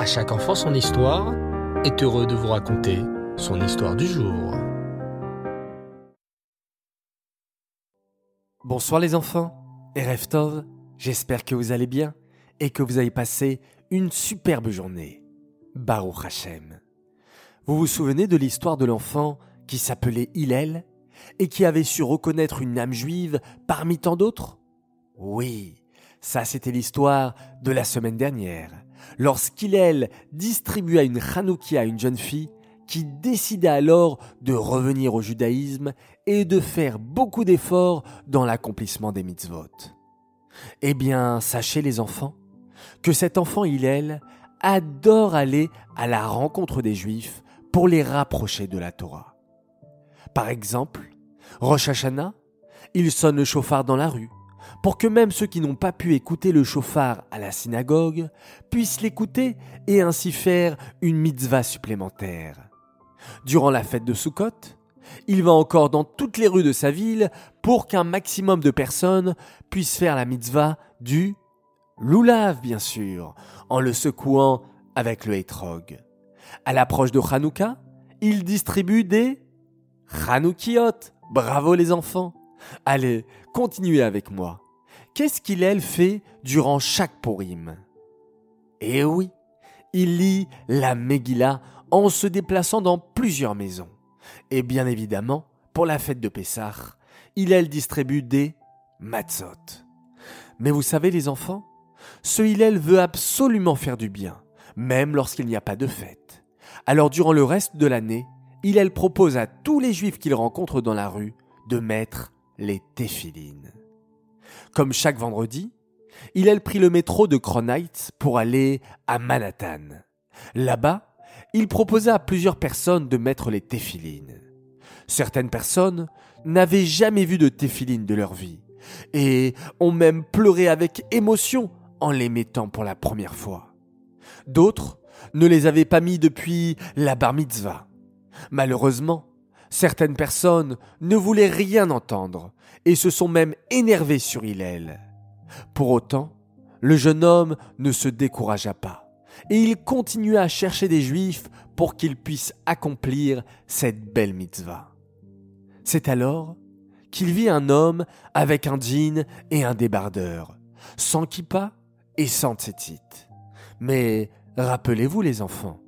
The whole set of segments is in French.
À chaque enfant son histoire est heureux de vous raconter son histoire du jour. Bonsoir les enfants, et Tov, j'espère que vous allez bien et que vous avez passé une superbe journée. Baruch Hashem. Vous vous souvenez de l'histoire de l'enfant qui s'appelait Hillel et qui avait su reconnaître une âme juive parmi tant d'autres? Oui, ça c'était l'histoire de la semaine dernière, lorsqu'Hillel distribua une chanouki à une jeune fille qui décida alors de revenir au judaïsme et de faire beaucoup d'efforts dans l'accomplissement des mitzvot. Eh bien, sachez les enfants, que cet enfant Hillel adore aller à la rencontre des Juifs pour les rapprocher de la Torah. Par exemple, Rosh Hashanah, il sonne le chauffard dans la rue, pour que même ceux qui n'ont pas pu écouter le chauffard à la synagogue puissent l'écouter et ainsi faire une mitzvah supplémentaire. Durant la fête de Sukkot, il va encore dans toutes les rues de sa ville pour qu'un maximum de personnes puissent faire la mitzvah du loulav, bien sûr, en le secouant avec le hétrog. À l'approche de Hanouka, il distribue des Hanoukiot. Bravo les enfants. Allez, continuez avec moi. Qu'est-ce qu'il fait durant chaque Purim Eh oui, il lit la Megillah en se déplaçant dans plusieurs maisons. Et bien évidemment, pour la fête de Pessah, il distribue des matzot. Mais vous savez les enfants, ce Hillel veut absolument faire du bien, même lorsqu'il n'y a pas de fête. Alors durant le reste de l'année, Hillel propose à tous les juifs qu'il rencontre dans la rue de mettre les téphilines. Comme chaque vendredi, Hillel prit le métro de Cronite pour aller à Manhattan. Là-bas, il proposa à plusieurs personnes de mettre les téphilines. Certaines personnes n'avaient jamais vu de téphilines de leur vie et ont même pleuré avec émotion en les mettant pour la première fois. D'autres ne les avaient pas mis depuis la bar mitzvah. Malheureusement, certaines personnes ne voulaient rien entendre et se sont même énervées sur Hillel. Pour autant, le jeune homme ne se découragea pas et il continua à chercher des juifs pour qu'ils puissent accomplir cette belle mitzvah. C'est alors qu'il vit un homme avec un jean et un débardeur, sans kippa et sans tzitzit. Mais rappelez-vous les enfants,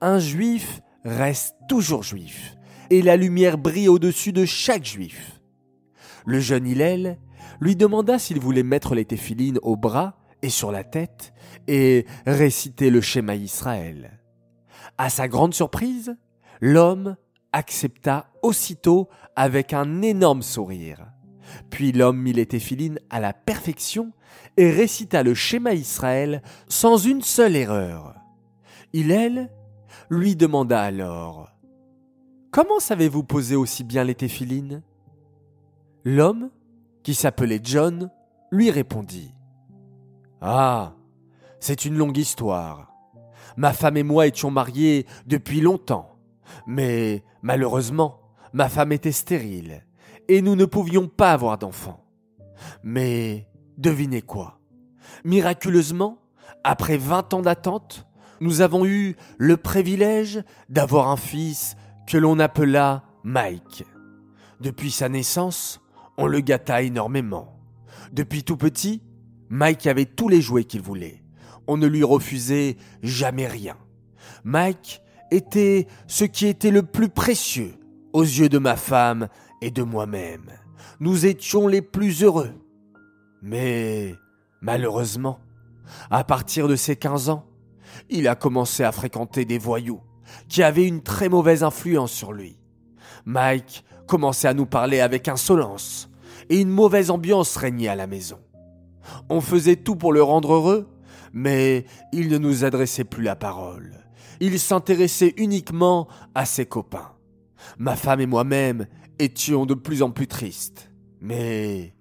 un juif reste toujours juif, et la lumière brille au-dessus de chaque juif. Le jeune Hillel lui demanda s'il voulait mettre les téphilines au bras et sur la tête et réciter le schéma Israël. À sa grande surprise, l'homme accepta aussitôt avec un énorme sourire. Puis l'homme mit les téphilines à la perfection et récita le schéma Israël sans une seule erreur. Hillel lui demanda alors Comment savez-vous poser aussi bien les téphilines? L'homme, qui s'appelait John, lui répondit Ah, c'est une longue histoire. Ma femme et moi étions mariés depuis longtemps, mais malheureusement, ma femme était stérile et nous ne pouvions pas avoir d'enfants. Mais devinez quoi? Miraculeusement, après vingt ans d'attente, nous avons eu le privilège d'avoir un fils que l'on appela Mike. Depuis sa naissance, on le gâta énormément. Depuis tout petit, Mike avait tous les jouets qu'il voulait. On ne lui refusait jamais rien. Mike était ce qui était le plus précieux aux yeux de ma femme et de moi-même. Nous étions les plus heureux. Mais, malheureusement, à partir de ses 15 ans, il a commencé à fréquenter des voyous qui avaient une très mauvaise influence sur lui. Mike commençait à nous parler avec insolence et une mauvaise ambiance régnait à la maison. On faisait tout pour le rendre heureux, mais il ne nous adressait plus la parole. Il s'intéressait uniquement à ses copains. Ma femme et moi-même étions de plus en plus tristes. Mais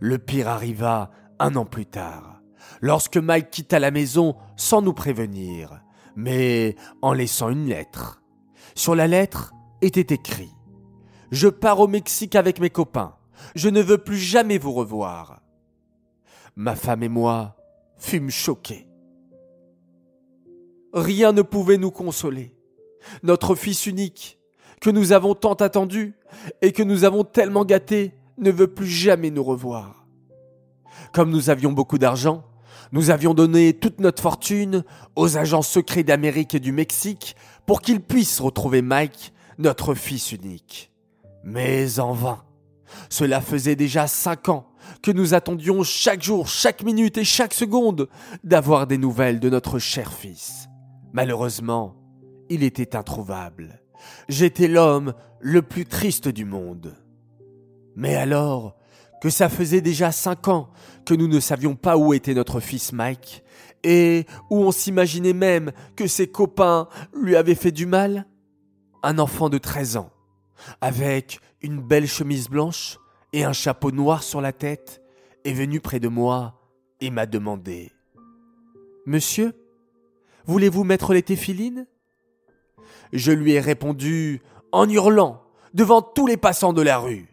le pire arriva un an plus tard, lorsque Mike quitta la maison sans nous prévenir, mais en laissant une lettre. Sur la lettre était écrit ⁇ Je pars au Mexique avec mes copains. Je ne veux plus jamais vous revoir. ⁇ Ma femme et moi fûmes choqués. rien ne pouvait nous consoler. Notre fils unique, que nous avons tant attendu et que nous avons tellement gâté, ne veut plus jamais nous revoir. Comme nous avions beaucoup d'argent, nous avions donné toute notre fortune aux agents secrets d'Amérique et du Mexique pour qu'ils puissent retrouver Mike, notre fils unique. Mais en vain. Cela faisait déjà cinq ans que nous attendions chaque jour, chaque minute et chaque seconde d'avoir des nouvelles de notre cher fils. Malheureusement, il était introuvable. J'étais l'homme le plus triste du monde. Mais alors que ça faisait déjà cinq ans que nous ne savions pas où était notre fils Mike, et où on s'imaginait même que ses copains lui avaient fait du mal Un enfant de treize ans, avec une belle chemise blanche et un chapeau noir sur la tête, est venu près de moi et m'a demandé Monsieur, voulez-vous mettre les téphilines? Je lui ai répondu en hurlant devant tous les passants de la rue.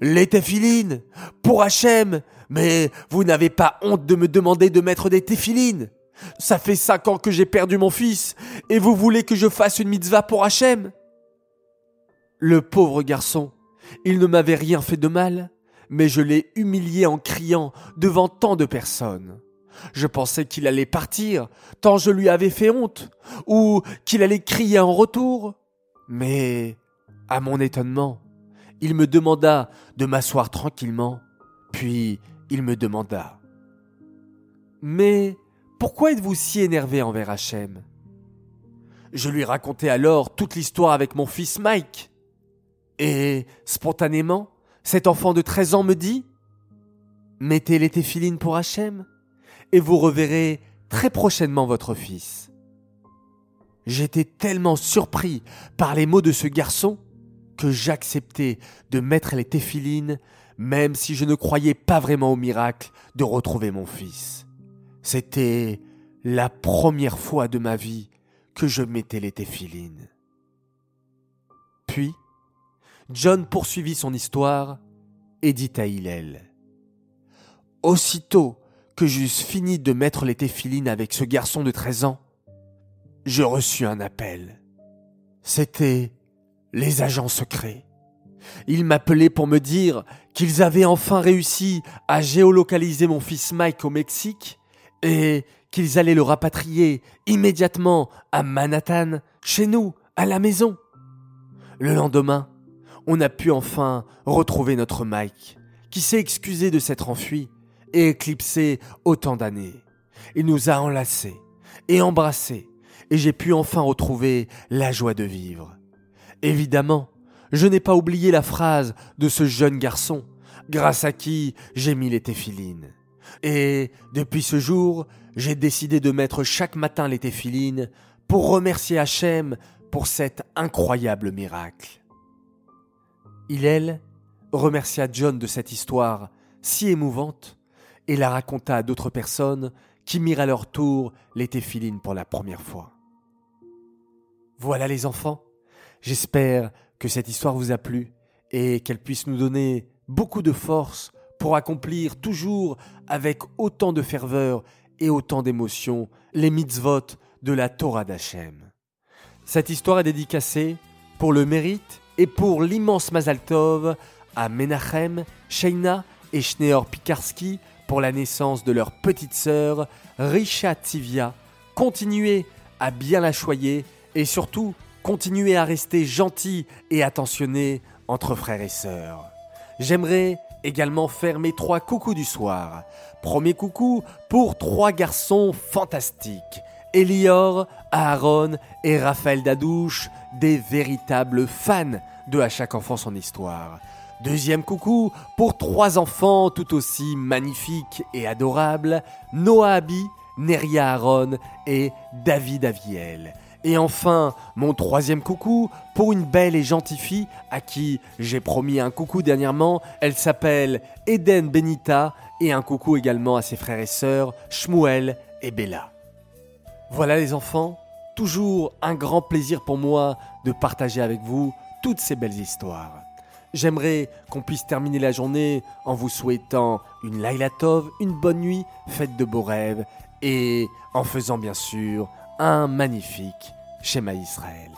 Les téphilines. Pour Hachem. Mais vous n'avez pas honte de me demander de mettre des téphilines. Ça fait cinq ans que j'ai perdu mon fils, et vous voulez que je fasse une mitzvah pour Hachem? Le pauvre garçon, il ne m'avait rien fait de mal, mais je l'ai humilié en criant devant tant de personnes. Je pensais qu'il allait partir, tant je lui avais fait honte, ou qu'il allait crier en retour. Mais, à mon étonnement, il me demanda de m'asseoir tranquillement, puis il me demanda Mais pourquoi êtes-vous si énervé envers Hachem? Je lui racontai alors toute l'histoire avec mon fils Mike. Et, spontanément, cet enfant de 13 ans me dit Mettez les téphilines pour Hachem, et vous reverrez très prochainement votre fils. J'étais tellement surpris par les mots de ce garçon j'acceptais de mettre les téphilines, même si je ne croyais pas vraiment au miracle de retrouver mon fils. C'était la première fois de ma vie que je mettais les téphilines. Puis, John poursuivit son histoire et dit à Hillel Aussitôt que j'eusse fini de mettre les téphilines avec ce garçon de treize ans, je reçus un appel. C'était les agents secrets. Ils m'appelaient pour me dire qu'ils avaient enfin réussi à géolocaliser mon fils Mike au Mexique et qu'ils allaient le rapatrier immédiatement à Manhattan, chez nous, à la maison. Le lendemain, on a pu enfin retrouver notre Mike, qui s'est excusé de s'être enfui et éclipsé autant d'années. Il nous a enlacés et embrassés, et j'ai pu enfin retrouver la joie de vivre. Évidemment, je n'ai pas oublié la phrase de ce jeune garçon, grâce à qui j'ai mis les téphilines. Et depuis ce jour, j'ai décidé de mettre chaque matin les téphilines pour remercier Hachem pour cet incroyable miracle. Hillel remercia John de cette histoire si émouvante et la raconta à d'autres personnes qui mirent à leur tour les téphilines pour la première fois. Voilà les enfants, j'espère que cette histoire vous a plu et qu'elle puisse nous donner beaucoup de force pour accomplir toujours avec autant de ferveur et autant d'émotion les mitzvot de la Torah d'Hachem. Cette histoire est dédicacée pour le mérite et pour l'immense Mazal Tov à Menachem, Sheina et Schneor Pikarski pour la naissance de leur petite sœur Risha Tivia. Continuez à bien la choyer et surtout continuez à rester gentil et attentionné entre frères et sœurs. J'aimerais également faire mes trois coucous du soir. Premier coucou pour trois garçons fantastiques. Elior, Aaron et Raphaël Dadouche, des véritables fans de À chaque enfant son histoire. Deuxième coucou pour trois enfants tout aussi magnifiques et adorables, Noah Abi, Neria Aaron et David Aviel. Et enfin, mon troisième coucou pour une belle et gentille fille à qui j'ai promis un coucou dernièrement. Elle s'appelle Eden Benita et un coucou également à ses frères et sœurs Shmuel et Bella. Voilà les enfants, toujours un grand plaisir pour moi de partager avec vous toutes ces belles histoires. J'aimerais qu'on puisse terminer la journée en vous souhaitant une Laila Tov, une bonne nuit, faites de beaux rêves et en faisant bien sûr un magnifique schéma Israël.